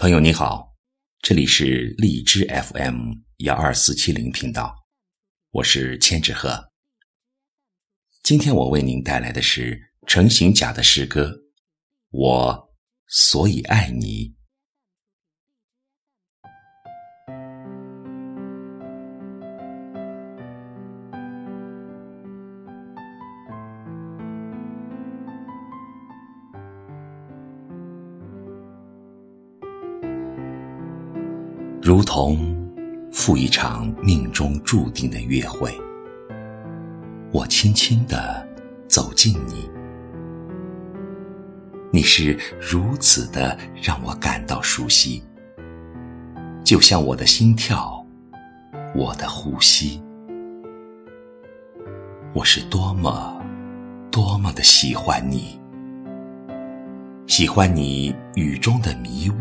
朋友你好，这里是荔枝 FM 幺二四七零频道，我是千纸鹤。今天我为您带来的是成行甲的诗歌《我所以爱你》。如同赴一场命中注定的约会，我轻轻地走近你，你是如此的让我感到熟悉，就像我的心跳，我的呼吸。我是多么多么的喜欢你，喜欢你雨中的迷雾。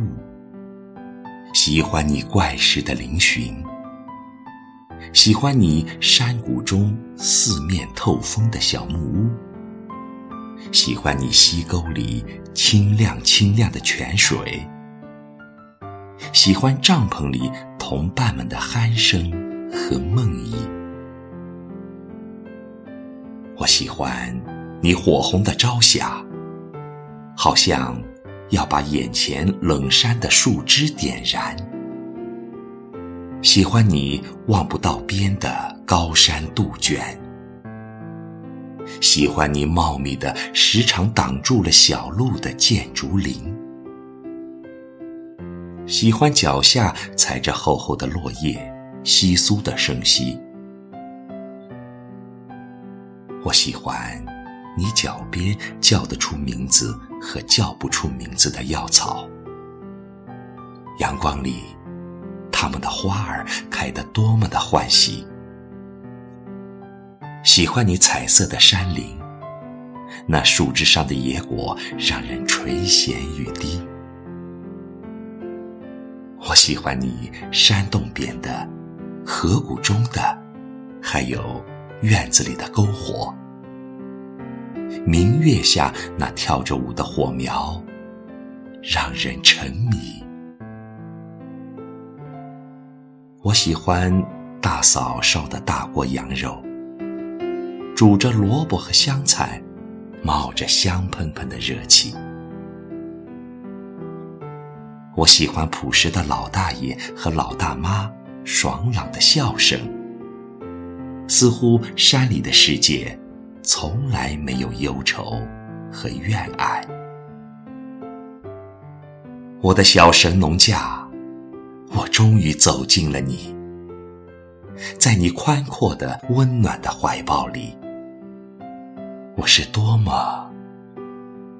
喜欢你怪石的嶙峋，喜欢你山谷中四面透风的小木屋，喜欢你溪沟里清亮清亮的泉水，喜欢帐篷里同伴们的鼾声和梦呓。我喜欢你火红的朝霞，好像。要把眼前冷杉的树枝点燃，喜欢你望不到边的高山杜鹃，喜欢你茂密的时常挡住了小路的箭竹林，喜欢脚下踩着厚厚的落叶窸窣的声息，我喜欢。你脚边叫得出名字和叫不出名字的药草，阳光里，它们的花儿开得多么的欢喜。喜欢你彩色的山林，那树枝上的野果让人垂涎欲滴。我喜欢你山洞边的、河谷中的，还有院子里的篝火。明月下那跳着舞的火苗，让人沉迷。我喜欢大嫂烧的大锅羊肉，煮着萝卜和香菜，冒着香喷喷的热气。我喜欢朴实的老大爷和老大妈爽朗的笑声，似乎山里的世界。从来没有忧愁和怨爱。我的小神农架，我终于走进了你，在你宽阔的、温暖的怀抱里，我是多么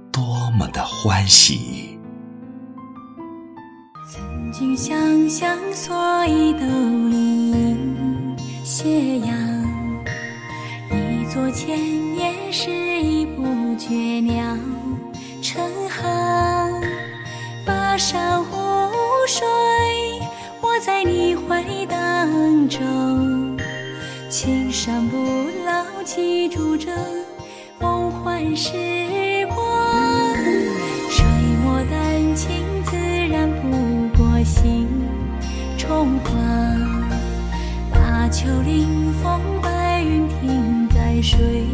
多么的欢喜。曾经想象所以都林斜阳。千年是一部绝鸟成行，巴山湖水我在你怀里当中，青山不老记住这梦幻时光，水墨丹青自然不过心中花，把秋林水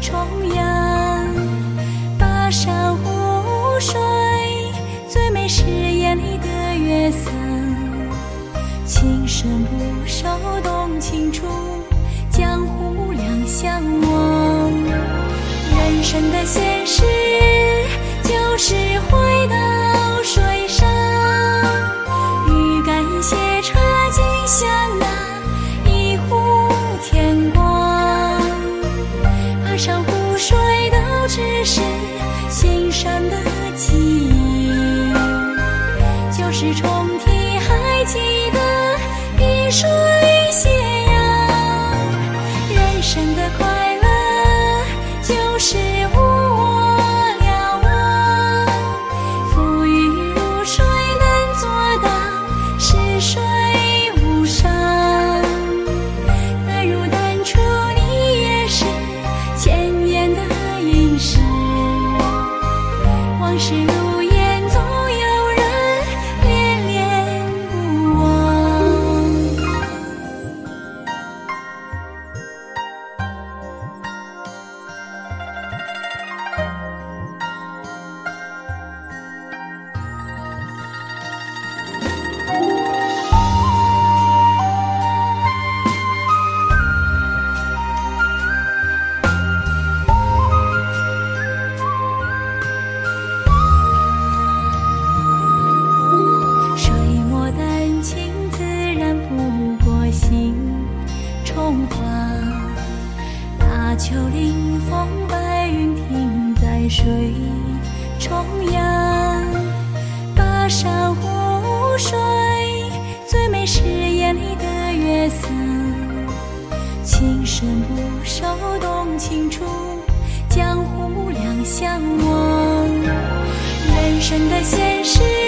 重阳，巴山湖水最美是眼里的月色，情深不寿动情处，江湖两相望。人生的现实风帆，大丘临风，白云停在水中央，巴山湖水最美是眼里的月色，情深不寿动情处，江湖两相望，人生的现实。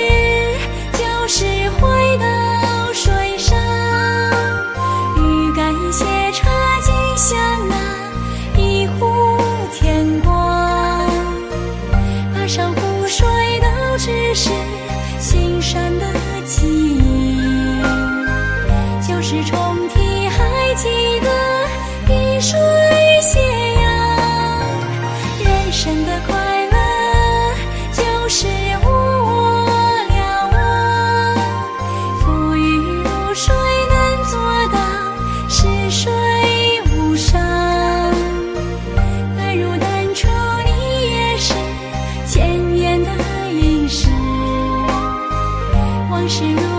是，如。